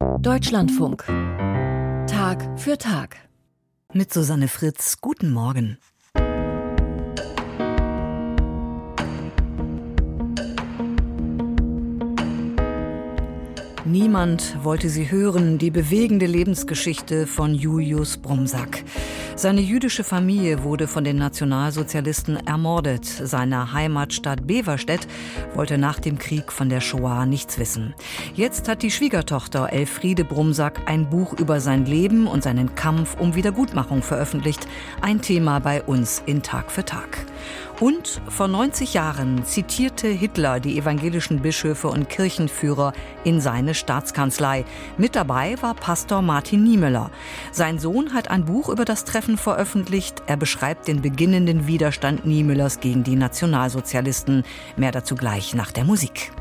Deutschlandfunk. Tag für Tag. Mit Susanne Fritz, guten Morgen. Niemand wollte sie hören, die bewegende Lebensgeschichte von Julius Brumsack. Seine jüdische Familie wurde von den Nationalsozialisten ermordet. Seine Heimatstadt Beverstedt wollte nach dem Krieg von der Shoah nichts wissen. Jetzt hat die Schwiegertochter Elfriede Brumsack ein Buch über sein Leben und seinen Kampf um Wiedergutmachung veröffentlicht. Ein Thema bei uns in Tag für Tag. Und vor 90 Jahren zitierte Hitler die evangelischen Bischöfe und Kirchenführer in seine Staatskanzlei. Mit dabei war Pastor Martin Niemöller. Sein Sohn hat ein Buch über das Treffen veröffentlicht. Er beschreibt den beginnenden Widerstand Niemöllers gegen die Nationalsozialisten. Mehr dazu gleich nach der Musik.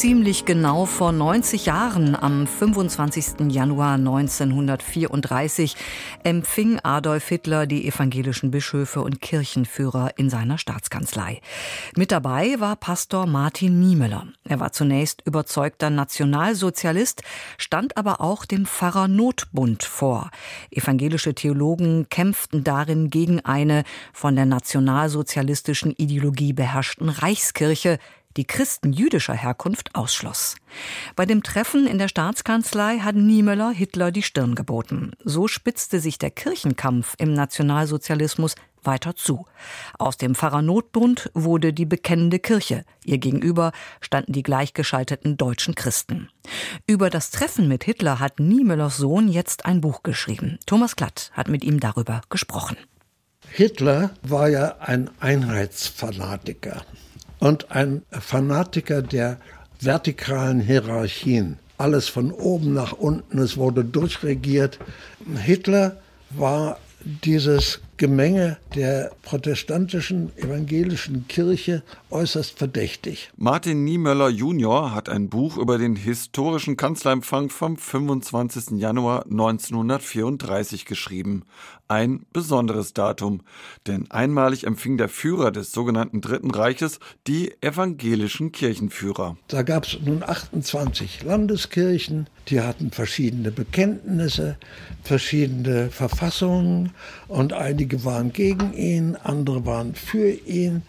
Ziemlich genau vor 90 Jahren, am 25. Januar 1934, empfing Adolf Hitler die evangelischen Bischöfe und Kirchenführer in seiner Staatskanzlei. Mit dabei war Pastor Martin Niemöller. Er war zunächst überzeugter Nationalsozialist, stand aber auch dem Pfarrer Notbund vor. Evangelische Theologen kämpften darin gegen eine von der nationalsozialistischen Ideologie beherrschten Reichskirche, die Christen jüdischer Herkunft ausschloss. Bei dem Treffen in der Staatskanzlei hat Niemöller Hitler die Stirn geboten. So spitzte sich der Kirchenkampf im Nationalsozialismus weiter zu. Aus dem Pfarrernotbund wurde die bekennende Kirche. Ihr gegenüber standen die gleichgeschalteten deutschen Christen. Über das Treffen mit Hitler hat Niemöllers Sohn jetzt ein Buch geschrieben. Thomas Glatt hat mit ihm darüber gesprochen. Hitler war ja ein Einheitsfanatiker und ein Fanatiker der vertikalen Hierarchien. Alles von oben nach unten, es wurde durchregiert. Hitler war dieses Gemenge der protestantischen evangelischen Kirche äußerst verdächtig. Martin Niemöller Junior hat ein Buch über den historischen Kanzlerempfang vom 25. Januar 1934 geschrieben. Ein besonderes Datum, denn einmalig empfing der Führer des sogenannten Dritten Reiches die evangelischen Kirchenführer. Da gab es nun 28 Landeskirchen, die hatten verschiedene Bekenntnisse, verschiedene Verfassungen und einige waren gegen ihn, andere waren für ihn.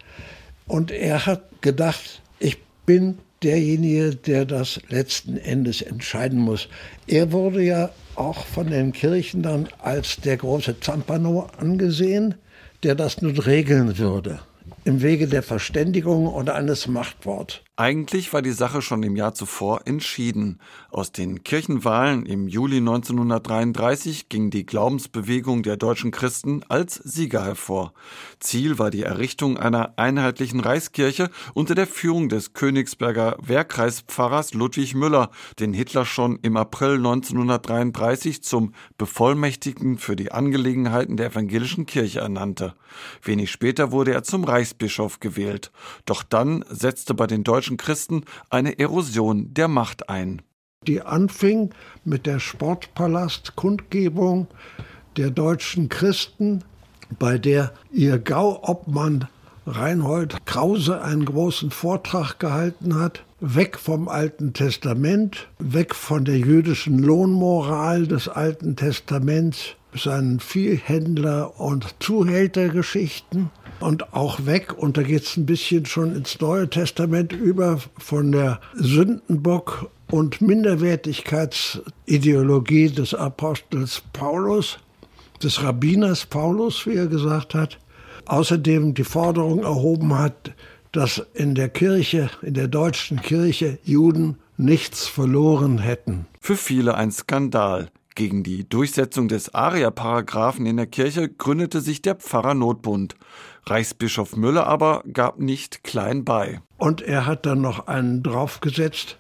Und er hat gedacht, ich bin derjenige, der das letzten Endes entscheiden muss. Er wurde ja auch von den Kirchen dann als der große Zampano angesehen, der das nun regeln würde im Wege der Verständigung oder eines Machtworts. Eigentlich war die Sache schon im Jahr zuvor entschieden. Aus den Kirchenwahlen im Juli 1933 ging die Glaubensbewegung der deutschen Christen als Sieger hervor. Ziel war die Errichtung einer einheitlichen Reichskirche unter der Führung des Königsberger Wehrkreispfarrers Ludwig Müller, den Hitler schon im April 1933 zum Bevollmächtigten für die Angelegenheiten der evangelischen Kirche ernannte. Wenig später wurde er zum Reichsbischof gewählt. Doch dann setzte bei den deutschen Christen eine Erosion der Macht ein. Die anfing mit der Sportpalast-Kundgebung der deutschen Christen, bei der ihr Gauobmann Reinhold Krause einen großen Vortrag gehalten hat. Weg vom Alten Testament, weg von der jüdischen Lohnmoral des Alten Testaments, seinen Viehhändler- und Zuhältergeschichten und auch weg, und da geht es ein bisschen schon ins Neue Testament über, von der Sündenbock- und Minderwertigkeitsideologie des Apostels Paulus, des Rabbiners Paulus, wie er gesagt hat. Außerdem die Forderung erhoben hat, dass in der Kirche, in der deutschen Kirche Juden nichts verloren hätten. Für viele ein Skandal. Gegen die Durchsetzung des Aria-Paragraphen in der Kirche gründete sich der Pfarrernotbund. Reichsbischof Müller aber gab nicht klein bei. Und er hat dann noch einen draufgesetzt,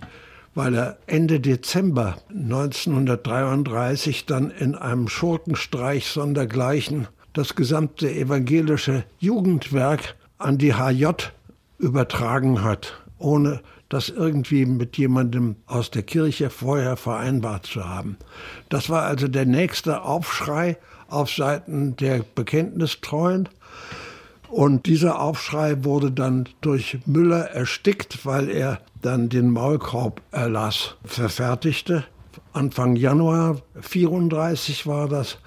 weil er Ende Dezember 1933 dann in einem Schurkenstreich sondergleichen das gesamte evangelische Jugendwerk an die HJ übertragen hat, ohne das irgendwie mit jemandem aus der Kirche vorher vereinbart zu haben. Das war also der nächste Aufschrei auf Seiten der Bekenntnistreuen. Und dieser Aufschrei wurde dann durch Müller erstickt, weil er dann den Maulkorb-Erlass verfertigte. Anfang Januar 34 war das.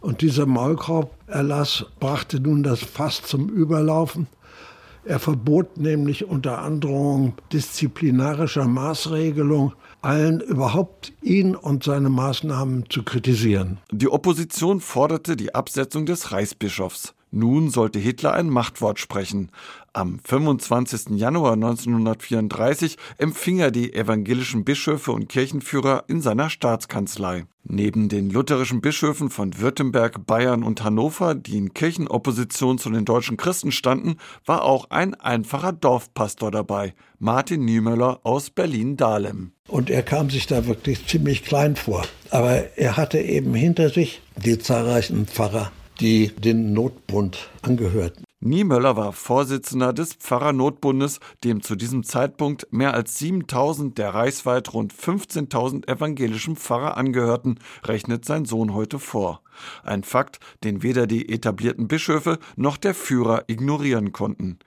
Und dieser Maulkorb-Erlass brachte nun das Fass zum Überlaufen. Er verbot nämlich unter Androhung disziplinarischer Maßregelung allen überhaupt ihn und seine Maßnahmen zu kritisieren. Die Opposition forderte die Absetzung des Reichsbischofs. Nun sollte Hitler ein Machtwort sprechen. Am 25. Januar 1934 empfing er die evangelischen Bischöfe und Kirchenführer in seiner Staatskanzlei. Neben den lutherischen Bischöfen von Württemberg, Bayern und Hannover, die in Kirchenopposition zu den deutschen Christen standen, war auch ein einfacher Dorfpastor dabei, Martin Niemöller aus Berlin-Dahlem. Und er kam sich da wirklich ziemlich klein vor. Aber er hatte eben hinter sich die zahlreichen Pfarrer die den Notbund angehörten. Niemöller war Vorsitzender des Pfarrernotbundes, dem zu diesem Zeitpunkt mehr als 7000 der reichsweit rund 15.000 evangelischen Pfarrer angehörten, rechnet sein Sohn heute vor. Ein Fakt, den weder die etablierten Bischöfe noch der Führer ignorieren konnten.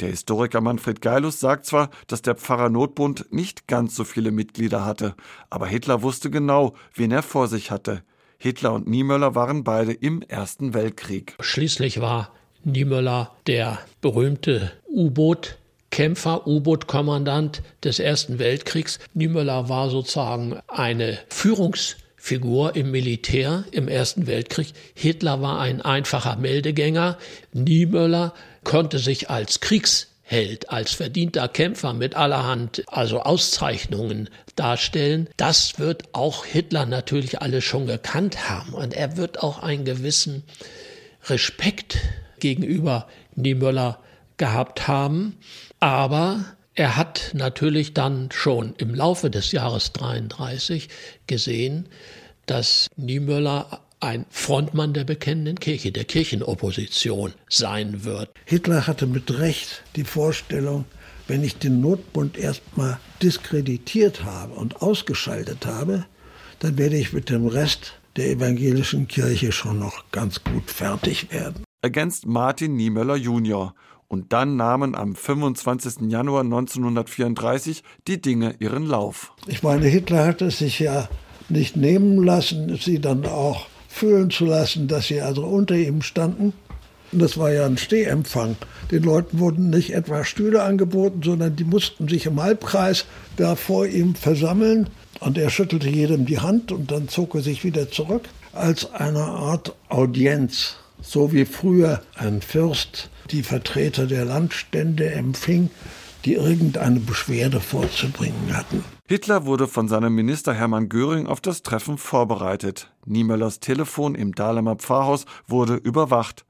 Der Historiker Manfred Geilus sagt zwar, dass der Pfarrernotbund nicht ganz so viele Mitglieder hatte, aber Hitler wusste genau, wen er vor sich hatte. Hitler und Niemöller waren beide im Ersten Weltkrieg. Schließlich war Niemöller der berühmte U-Boot Kämpfer, U-Boot-Kommandant des Ersten Weltkriegs. Niemöller war sozusagen eine Führungsfigur im Militär im Ersten Weltkrieg. Hitler war ein einfacher Meldegänger. Niemöller konnte sich als Kriegs Held, als verdienter Kämpfer mit allerhand, also Auszeichnungen darstellen, das wird auch Hitler natürlich alle schon gekannt haben. Und er wird auch einen gewissen Respekt gegenüber Niemöller gehabt haben. Aber er hat natürlich dann schon im Laufe des Jahres 33 gesehen, dass Niemöller ein Frontmann der bekennenden Kirche, der Kirchenopposition sein wird. Hitler hatte mit Recht die Vorstellung, wenn ich den Notbund erstmal diskreditiert habe und ausgeschaltet habe, dann werde ich mit dem Rest der evangelischen Kirche schon noch ganz gut fertig werden. Ergänzt Martin Niemöller Jr. Und dann nahmen am 25. Januar 1934 die Dinge ihren Lauf. Ich meine, Hitler hat es sich ja nicht nehmen lassen, sie dann auch fühlen zu lassen, dass sie also unter ihm standen. Und das war ja ein Stehempfang. Den Leuten wurden nicht etwa Stühle angeboten, sondern die mussten sich im Halbkreis da vor ihm versammeln. Und er schüttelte jedem die Hand und dann zog er sich wieder zurück als eine Art Audienz. So wie früher ein Fürst die Vertreter der Landstände empfing, die irgendeine Beschwerde vorzubringen hatten. Hitler wurde von seinem Minister Hermann Göring auf das Treffen vorbereitet. Niemöllers Telefon im Dahlemer Pfarrhaus wurde überwacht.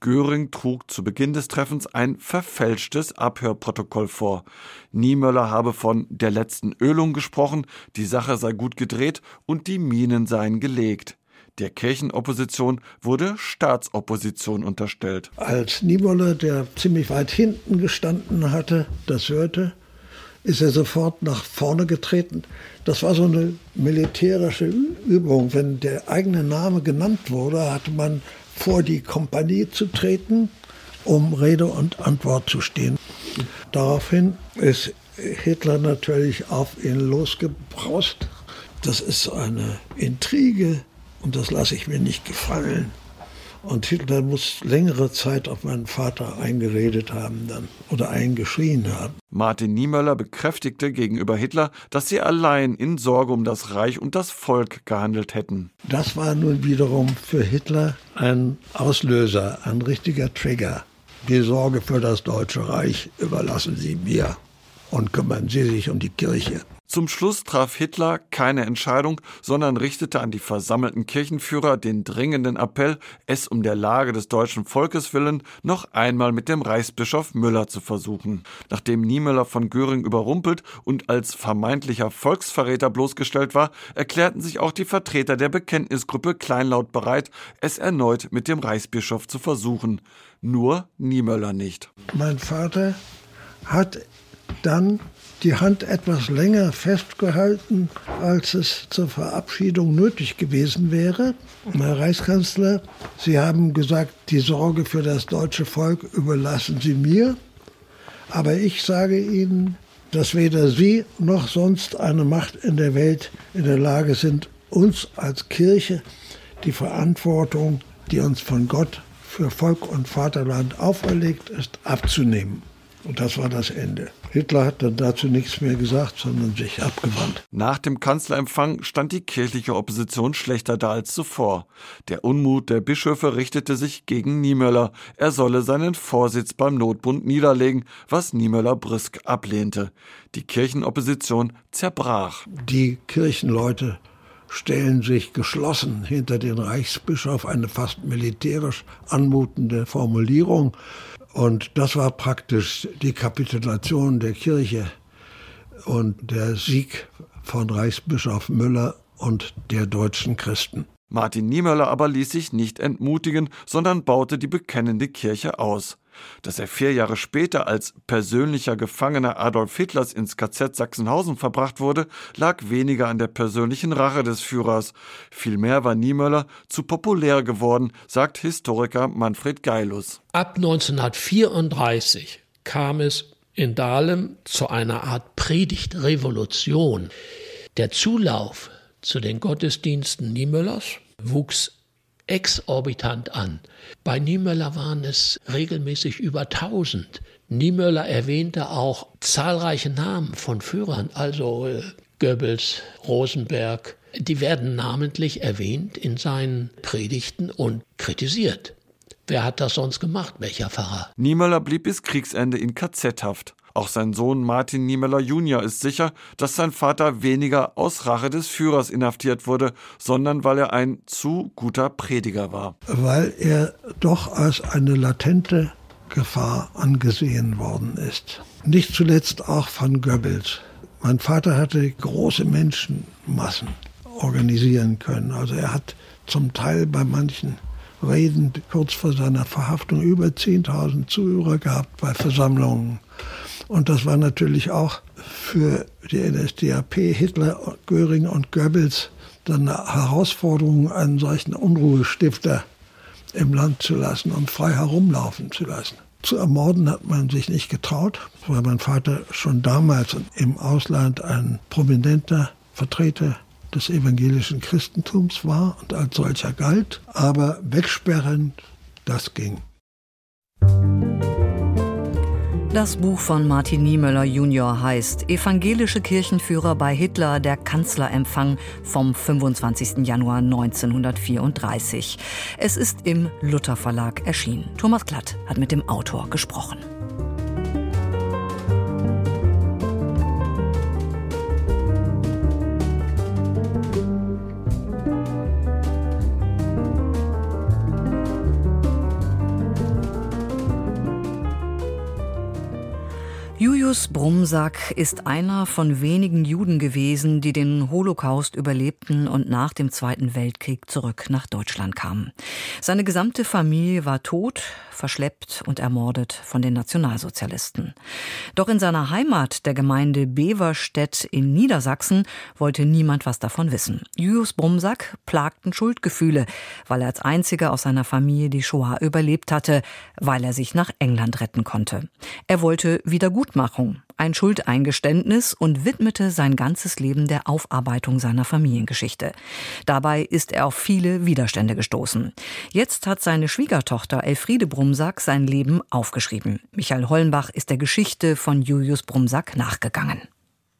Göring trug zu Beginn des Treffens ein verfälschtes Abhörprotokoll vor. Niemöller habe von der letzten Ölung gesprochen, die Sache sei gut gedreht und die Minen seien gelegt. Der Kirchenopposition wurde Staatsopposition unterstellt. Als Niemöller, der ziemlich weit hinten gestanden hatte, das hörte, ist er sofort nach vorne getreten. Das war so eine militärische Übung. Wenn der eigene Name genannt wurde, hatte man vor die Kompanie zu treten, um Rede und Antwort zu stehen. Daraufhin ist Hitler natürlich auf ihn losgebraust. Das ist eine Intrige und das lasse ich mir nicht gefallen. Und Hitler muss längere Zeit auf meinen Vater eingeredet haben dann oder eingeschrien haben. Martin Niemöller bekräftigte gegenüber Hitler, dass sie allein in Sorge um das Reich und das Volk gehandelt hätten. Das war nun wiederum für Hitler ein Auslöser, ein richtiger Trigger. Die Sorge für das Deutsche Reich überlassen Sie mir und kümmern Sie sich um die Kirche. Zum Schluss traf Hitler keine Entscheidung, sondern richtete an die versammelten Kirchenführer den dringenden Appell, es um der Lage des deutschen Volkes willen noch einmal mit dem Reichsbischof Müller zu versuchen. Nachdem Niemöller von Göring überrumpelt und als vermeintlicher Volksverräter bloßgestellt war, erklärten sich auch die Vertreter der Bekenntnisgruppe kleinlaut bereit, es erneut mit dem Reichsbischof zu versuchen. Nur Niemöller nicht. Mein Vater hat dann die Hand etwas länger festgehalten, als es zur Verabschiedung nötig gewesen wäre. Herr Reichskanzler, Sie haben gesagt, die Sorge für das deutsche Volk überlassen Sie mir. Aber ich sage Ihnen, dass weder Sie noch sonst eine Macht in der Welt in der Lage sind, uns als Kirche die Verantwortung, die uns von Gott für Volk und Vaterland auferlegt ist, abzunehmen. Und das war das Ende. Hitler hat dann dazu nichts mehr gesagt, sondern sich abgewandt. Nach dem Kanzlerempfang stand die kirchliche Opposition schlechter da als zuvor. Der Unmut der Bischöfe richtete sich gegen Niemöller. Er solle seinen Vorsitz beim Notbund niederlegen, was Niemöller brüsk ablehnte. Die Kirchenopposition zerbrach. Die Kirchenleute stellen sich geschlossen hinter den Reichsbischof, eine fast militärisch anmutende Formulierung. Und das war praktisch die Kapitulation der Kirche und der Sieg von Reichsbischof Müller und der deutschen Christen. Martin Niemöller aber ließ sich nicht entmutigen, sondern baute die bekennende Kirche aus. Dass er vier Jahre später als persönlicher Gefangener Adolf Hitlers ins KZ Sachsenhausen verbracht wurde, lag weniger an der persönlichen Rache des Führers. Vielmehr war Niemöller zu populär geworden, sagt Historiker Manfred Geilus. Ab 1934 kam es in Dahlem zu einer Art Predigtrevolution. Der Zulauf zu den Gottesdiensten Niemöllers wuchs exorbitant an. Bei Niemöller waren es regelmäßig über 1000. Niemöller erwähnte auch zahlreiche Namen von Führern, also äh, Goebbels, Rosenberg. Die werden namentlich erwähnt in seinen Predigten und kritisiert. Wer hat das sonst gemacht? Welcher Pfarrer? Niemöller blieb bis Kriegsende in KZ-Haft. Auch sein Sohn Martin Niemöller Jr. ist sicher, dass sein Vater weniger aus Rache des Führers inhaftiert wurde, sondern weil er ein zu guter Prediger war. Weil er doch als eine latente Gefahr angesehen worden ist. Nicht zuletzt auch von Goebbels. Mein Vater hatte große Menschenmassen organisieren können. Also er hat zum Teil bei manchen Reden kurz vor seiner Verhaftung über 10.000 Zuhörer gehabt bei Versammlungen. Und das war natürlich auch für die NSDAP, Hitler, Göring und Goebbels dann eine Herausforderung, einen solchen Unruhestifter im Land zu lassen und frei herumlaufen zu lassen. Zu ermorden hat man sich nicht getraut, weil mein Vater schon damals im Ausland ein prominenter Vertreter des evangelischen Christentums war und als solcher galt. Aber wegsperren, das ging. Das Buch von Martin Niemöller Jr. heißt Evangelische Kirchenführer bei Hitler, der Kanzlerempfang vom 25. Januar 1934. Es ist im Luther Verlag erschienen. Thomas Glatt hat mit dem Autor gesprochen. Julius Brumsack ist einer von wenigen Juden gewesen, die den Holocaust überlebten und nach dem Zweiten Weltkrieg zurück nach Deutschland kamen. Seine gesamte Familie war tot, verschleppt und ermordet von den Nationalsozialisten. Doch in seiner Heimat, der Gemeinde Beverstedt in Niedersachsen, wollte niemand was davon wissen. Julius Brumsack plagten Schuldgefühle, weil er als einziger aus seiner Familie die Shoah überlebt hatte, weil er sich nach England retten konnte. Er wollte Wiedergutmachung, ein Schuldeingeständnis und widmete sein ganzes Leben der Aufarbeitung seiner Familiengeschichte. Dabei ist er auf viele Widerstände gestoßen. Jetzt hat seine Schwiegertochter Elfriede Brumsack sein Leben aufgeschrieben. Michael Hollenbach ist der Geschichte von Julius Brumsack nachgegangen.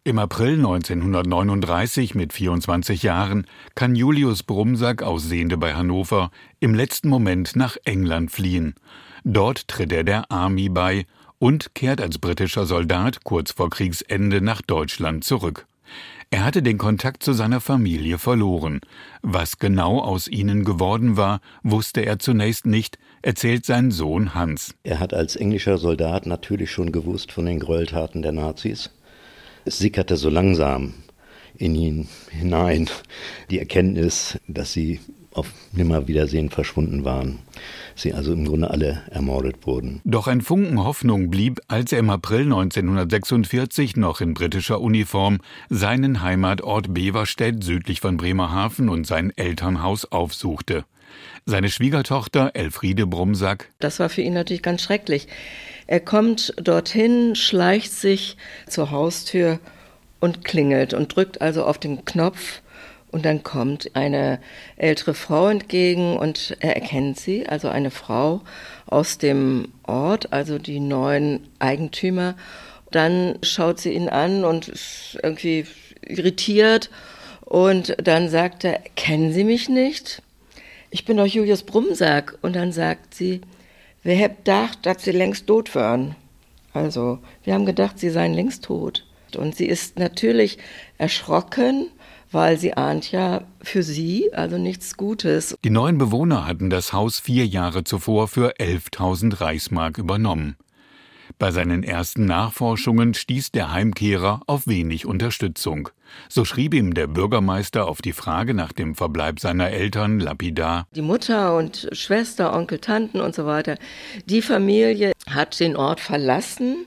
Im April 1939 mit 24 Jahren kann Julius Brumsack aus Sehende bei Hannover im letzten Moment nach England fliehen. Dort tritt er der Army bei und kehrt als britischer Soldat kurz vor Kriegsende nach Deutschland zurück. Er hatte den Kontakt zu seiner Familie verloren. Was genau aus ihnen geworden war, wusste er zunächst nicht, erzählt sein Sohn Hans. Er hat als englischer Soldat natürlich schon gewusst von den Gräueltaten der Nazis. Es sickerte so langsam in ihn hinein die Erkenntnis, dass sie auf Nimmerwiedersehen verschwunden waren. sie also im Grunde alle ermordet wurden. Doch ein Funken Hoffnung blieb, als er im April 1946 noch in britischer Uniform seinen Heimatort Beverstedt südlich von Bremerhaven und sein Elternhaus aufsuchte. Seine Schwiegertochter Elfriede Brumsack. Das war für ihn natürlich ganz schrecklich. Er kommt dorthin, schleicht sich zur Haustür und klingelt und drückt also auf den Knopf und dann kommt eine ältere Frau entgegen und er erkennt sie, also eine Frau aus dem Ort, also die neuen Eigentümer. Dann schaut sie ihn an und ist irgendwie irritiert und dann sagt er, kennen Sie mich nicht? Ich bin doch Julius Brumsack. Und dann sagt sie, wir haben gedacht, dass Sie längst tot wären. Also, wir haben gedacht, Sie seien längst tot. Und sie ist natürlich erschrocken weil sie ahnt ja für sie also nichts Gutes. Die neuen Bewohner hatten das Haus vier Jahre zuvor für 11.000 Reichsmark übernommen. Bei seinen ersten Nachforschungen stieß der Heimkehrer auf wenig Unterstützung. So schrieb ihm der Bürgermeister auf die Frage nach dem Verbleib seiner Eltern lapidar. Die Mutter und Schwester, Onkel, Tanten und so weiter, die Familie hat den Ort verlassen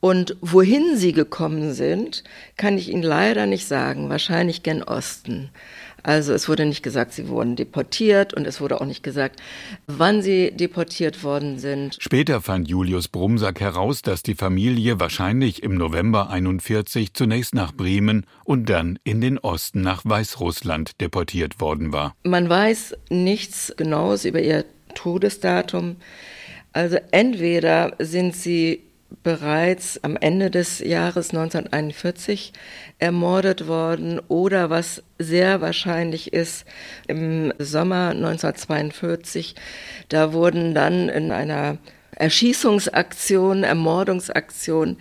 und wohin sie gekommen sind, kann ich Ihnen leider nicht sagen. Wahrscheinlich gen Osten. Also es wurde nicht gesagt, sie wurden deportiert und es wurde auch nicht gesagt, wann sie deportiert worden sind. Später fand Julius Brumsack heraus, dass die Familie wahrscheinlich im November 41 zunächst nach Bremen und dann in den Osten nach Weißrussland deportiert worden war. Man weiß nichts Genaues über ihr Todesdatum. Also entweder sind sie bereits am Ende des Jahres 1941 ermordet worden oder was sehr wahrscheinlich ist, im Sommer 1942, da wurden dann in einer Erschießungsaktion, Ermordungsaktion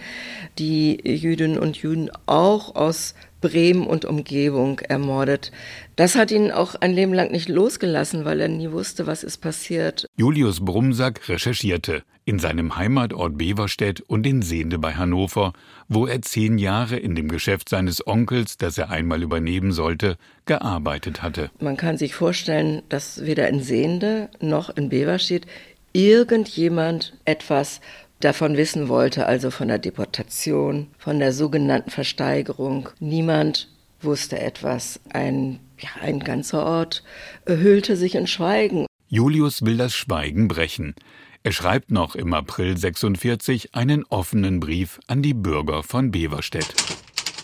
die Jüdinnen und Juden auch aus Bremen und Umgebung ermordet. Das hat ihn auch ein Leben lang nicht losgelassen, weil er nie wusste, was ist passiert. Julius Brumsack recherchierte in seinem Heimatort Beverstedt und in Sehnde bei Hannover, wo er zehn Jahre in dem Geschäft seines Onkels, das er einmal übernehmen sollte, gearbeitet hatte. Man kann sich vorstellen, dass weder in Sehnde noch in Beverstedt irgendjemand etwas davon wissen wollte, also von der Deportation, von der sogenannten Versteigerung. Niemand wusste etwas. Ein, ja, ein ganzer Ort hüllte sich in Schweigen. Julius will das Schweigen brechen. Er schreibt noch im April 46 einen offenen Brief an die Bürger von Beverstedt.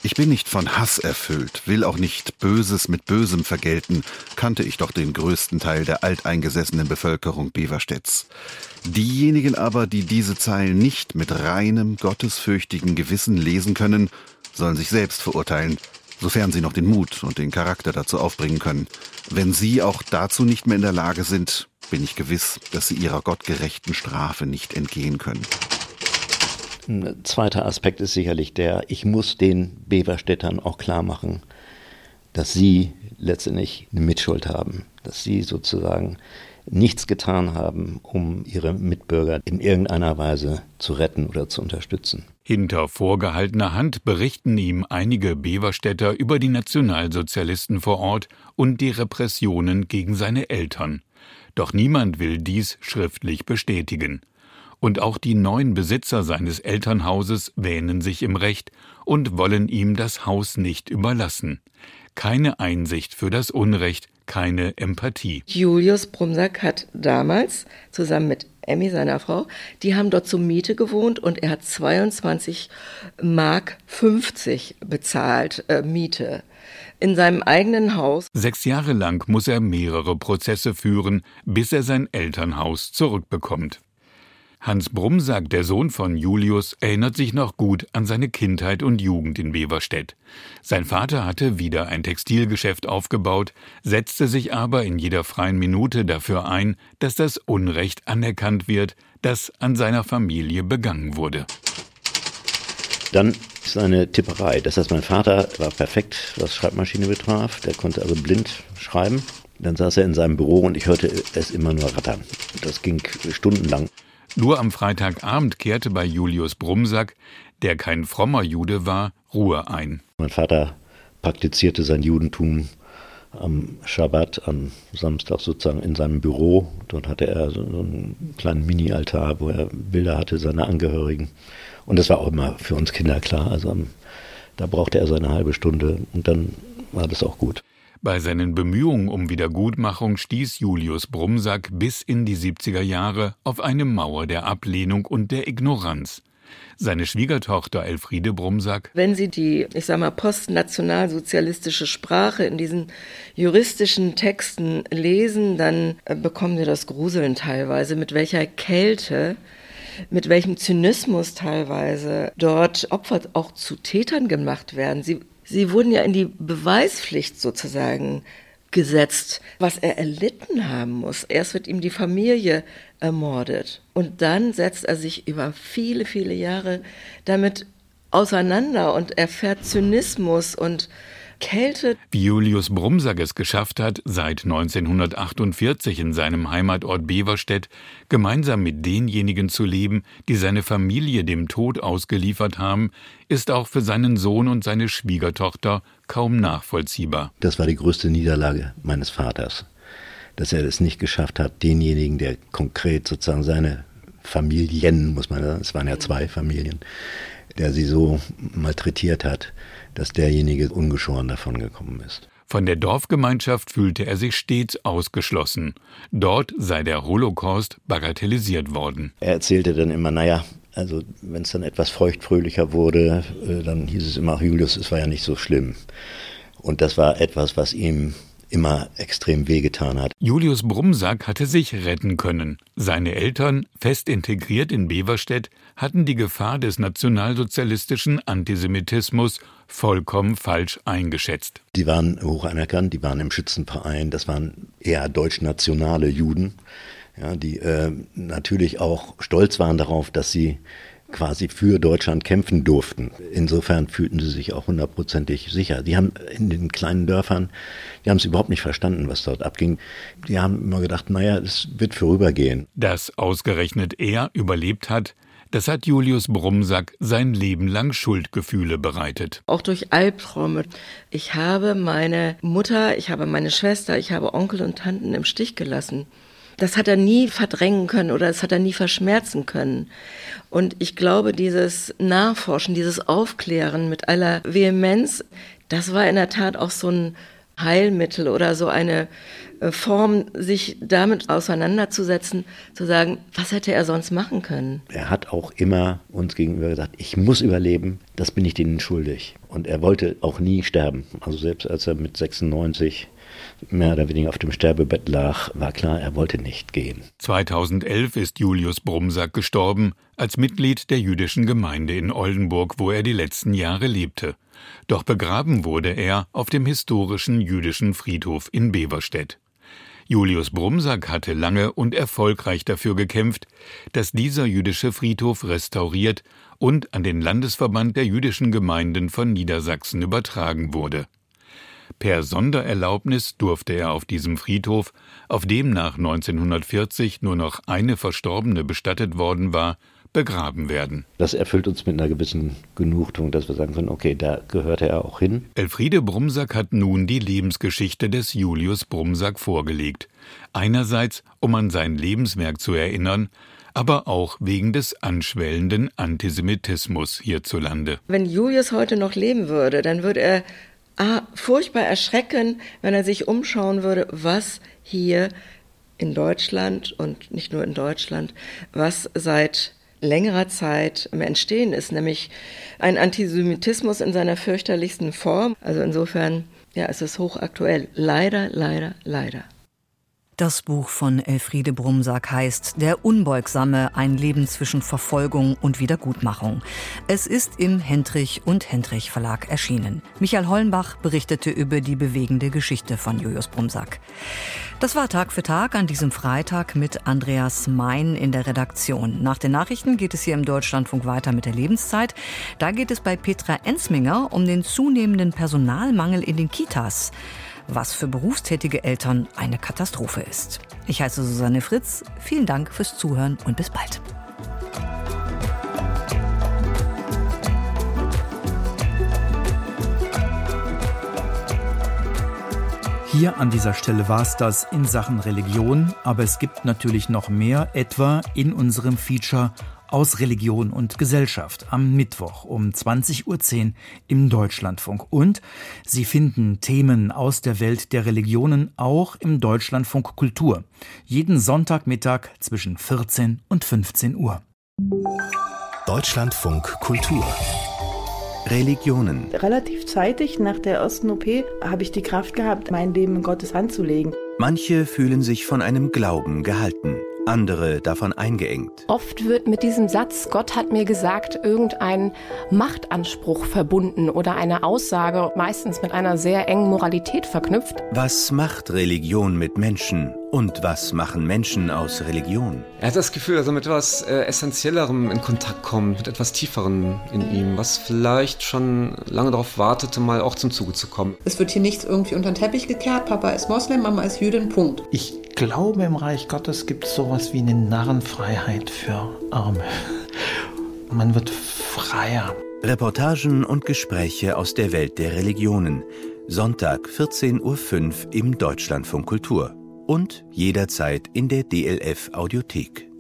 Ich bin nicht von Hass erfüllt, will auch nicht Böses mit Bösem vergelten, kannte ich doch den größten Teil der alteingesessenen Bevölkerung Beverstedts. Diejenigen aber, die diese Zeilen nicht mit reinem, gottesfürchtigen Gewissen lesen können, sollen sich selbst verurteilen, sofern sie noch den Mut und den Charakter dazu aufbringen können. Wenn sie auch dazu nicht mehr in der Lage sind, bin ich gewiss, dass sie ihrer gottgerechten Strafe nicht entgehen können. Ein zweiter Aspekt ist sicherlich der, ich muss den Beverstädtern auch klar machen, dass sie letztendlich eine Mitschuld haben, dass sie sozusagen nichts getan haben, um ihre Mitbürger in irgendeiner Weise zu retten oder zu unterstützen. Hinter vorgehaltener Hand berichten ihm einige Beverstädter über die Nationalsozialisten vor Ort und die Repressionen gegen seine Eltern. Doch niemand will dies schriftlich bestätigen und auch die neuen Besitzer seines Elternhauses wähnen sich im Recht und wollen ihm das Haus nicht überlassen. Keine Einsicht für das Unrecht, keine Empathie. Julius Brumsack hat damals zusammen mit Emmy, seiner Frau, die haben dort zur Miete gewohnt und er hat 22 Mark 50 bezahlt äh, Miete in seinem eigenen Haus. Sechs Jahre lang muss er mehrere Prozesse führen, bis er sein Elternhaus zurückbekommt. Hans Brumsack, der Sohn von Julius, erinnert sich noch gut an seine Kindheit und Jugend in Beverstedt. Sein Vater hatte wieder ein Textilgeschäft aufgebaut, setzte sich aber in jeder freien Minute dafür ein, dass das Unrecht anerkannt wird, das an seiner Familie begangen wurde. Dann seine Tipperei. Das heißt, mein Vater war perfekt, was Schreibmaschine betraf. Der konnte also blind schreiben. Dann saß er in seinem Büro und ich hörte es immer nur rattern. Das ging stundenlang. Nur am Freitagabend kehrte bei Julius Brumsack, der kein frommer Jude war, Ruhe ein. Mein Vater praktizierte sein Judentum am Schabbat, am Samstag sozusagen in seinem Büro. Dort hatte er so einen kleinen Mini-Altar, wo er Bilder hatte seiner Angehörigen. Und das war auch immer für uns Kinder klar. Also da brauchte er seine halbe Stunde und dann war das auch gut. Bei seinen Bemühungen um Wiedergutmachung stieß Julius Brumsack bis in die 70er Jahre auf eine Mauer der Ablehnung und der Ignoranz. Seine Schwiegertochter Elfriede Brumsack. Wenn Sie die, ich sag mal, postnationalsozialistische Sprache in diesen juristischen Texten lesen, dann äh, bekommen Sie das Gruseln teilweise, mit welcher Kälte mit welchem Zynismus teilweise dort Opfer auch zu Tätern gemacht werden. Sie, sie wurden ja in die Beweispflicht sozusagen gesetzt, was er erlitten haben muss. Erst wird ihm die Familie ermordet und dann setzt er sich über viele, viele Jahre damit auseinander und erfährt Zynismus und Kälte. Wie Julius Brumsack es geschafft hat, seit 1948 in seinem Heimatort Beverstedt gemeinsam mit denjenigen zu leben, die seine Familie dem Tod ausgeliefert haben, ist auch für seinen Sohn und seine Schwiegertochter kaum nachvollziehbar. Das war die größte Niederlage meines Vaters, dass er es nicht geschafft hat, denjenigen, der konkret sozusagen seine Familien, muss man sagen, es waren ja zwei Familien, der sie so malträtiert hat, dass derjenige ungeschoren davon gekommen ist. Von der Dorfgemeinschaft fühlte er sich stets ausgeschlossen. Dort sei der Holocaust bagatellisiert worden. Er erzählte dann immer, naja, also wenn es dann etwas feuchtfröhlicher wurde, äh, dann hieß es immer, Julius, es war ja nicht so schlimm. Und das war etwas, was ihm immer extrem wehgetan hat. Julius Brumsack hatte sich retten können. Seine Eltern, fest integriert in Beverstedt, hatten die Gefahr des nationalsozialistischen Antisemitismus vollkommen falsch eingeschätzt. Die waren hoch anerkannt, die waren im Schützenverein, das waren eher deutschnationale Juden, ja, die äh, natürlich auch stolz waren darauf, dass sie quasi für Deutschland kämpfen durften. Insofern fühlten sie sich auch hundertprozentig sicher. Die haben in den kleinen Dörfern, die haben es überhaupt nicht verstanden, was dort abging. Die haben immer gedacht, naja, es wird vorübergehen. Dass ausgerechnet er überlebt hat, das hat Julius Brumsack sein Leben lang Schuldgefühle bereitet. Auch durch Albträume. Ich habe meine Mutter, ich habe meine Schwester, ich habe Onkel und Tanten im Stich gelassen. Das hat er nie verdrängen können oder das hat er nie verschmerzen können. Und ich glaube, dieses Nachforschen, dieses Aufklären mit aller Vehemenz, das war in der Tat auch so ein Heilmittel oder so eine Form, sich damit auseinanderzusetzen, zu sagen, was hätte er sonst machen können? Er hat auch immer uns gegenüber gesagt, ich muss überleben, das bin ich denen schuldig. Und er wollte auch nie sterben. Also selbst als er mit 96 mehr oder weniger auf dem Sterbebett lag, war klar, er wollte nicht gehen. 2011 ist Julius Brumsack gestorben, als Mitglied der jüdischen Gemeinde in Oldenburg, wo er die letzten Jahre lebte. Doch begraben wurde er auf dem historischen jüdischen Friedhof in Beverstedt. Julius Brumsack hatte lange und erfolgreich dafür gekämpft, dass dieser jüdische Friedhof restauriert und an den Landesverband der jüdischen Gemeinden von Niedersachsen übertragen wurde. Per Sondererlaubnis durfte er auf diesem Friedhof, auf dem nach 1940 nur noch eine Verstorbene bestattet worden war, begraben werden. Das erfüllt uns mit einer gewissen Genugtuung, dass wir sagen können, okay, da gehörte er auch hin. Elfriede Brumsack hat nun die Lebensgeschichte des Julius Brumsack vorgelegt. Einerseits, um an sein Lebenswerk zu erinnern, aber auch wegen des anschwellenden Antisemitismus hierzulande. Wenn Julius heute noch leben würde, dann würde er ah, furchtbar erschrecken, wenn er sich umschauen würde, was hier in Deutschland und nicht nur in Deutschland, was seit längerer Zeit im Entstehen ist, nämlich ein Antisemitismus in seiner fürchterlichsten Form. Also insofern, ja, es ist hochaktuell. Leider, leider, leider. Das Buch von Elfriede Brumsack heißt Der Unbeugsame, ein Leben zwischen Verfolgung und Wiedergutmachung. Es ist im Hendrich und Hendrich Verlag erschienen. Michael Hollenbach berichtete über die bewegende Geschichte von Julius Brumsack. Das war Tag für Tag an diesem Freitag mit Andreas Mein in der Redaktion. Nach den Nachrichten geht es hier im Deutschlandfunk weiter mit der Lebenszeit. Da geht es bei Petra Ensminger um den zunehmenden Personalmangel in den Kitas was für berufstätige Eltern eine Katastrophe ist. Ich heiße Susanne Fritz. Vielen Dank fürs Zuhören und bis bald. Hier an dieser Stelle war es das in Sachen Religion, aber es gibt natürlich noch mehr, etwa in unserem Feature aus Religion und Gesellschaft am Mittwoch um 20.10 Uhr im Deutschlandfunk. Und Sie finden Themen aus der Welt der Religionen auch im Deutschlandfunk Kultur. Jeden Sonntagmittag zwischen 14 und 15 Uhr. Deutschlandfunk Kultur Religionen. Relativ zeitig nach der ersten OP habe ich die Kraft gehabt, mein Leben in Gottes Hand zu legen. Manche fühlen sich von einem Glauben gehalten andere davon eingeengt. Oft wird mit diesem Satz, Gott hat mir gesagt, irgendein Machtanspruch verbunden oder eine Aussage, meistens mit einer sehr engen Moralität verknüpft. Was macht Religion mit Menschen und was machen Menschen aus Religion? Er hat das Gefühl, dass er mit etwas äh, Essentiellerem in Kontakt kommt, mit etwas Tieferem in ihm, was vielleicht schon lange darauf wartete, mal auch zum Zuge zu kommen. Es wird hier nichts irgendwie unter den Teppich gekehrt. Papa ist Moslem, Mama ist Jüdin, Punkt. Ich glaube, im Reich Gottes gibt es sowas wie eine Narrenfreiheit für Arme. Man wird freier. Reportagen und Gespräche aus der Welt der Religionen. Sonntag 14.05 Uhr im Deutschlandfunk Kultur. Und jederzeit in der DLF Audiothek.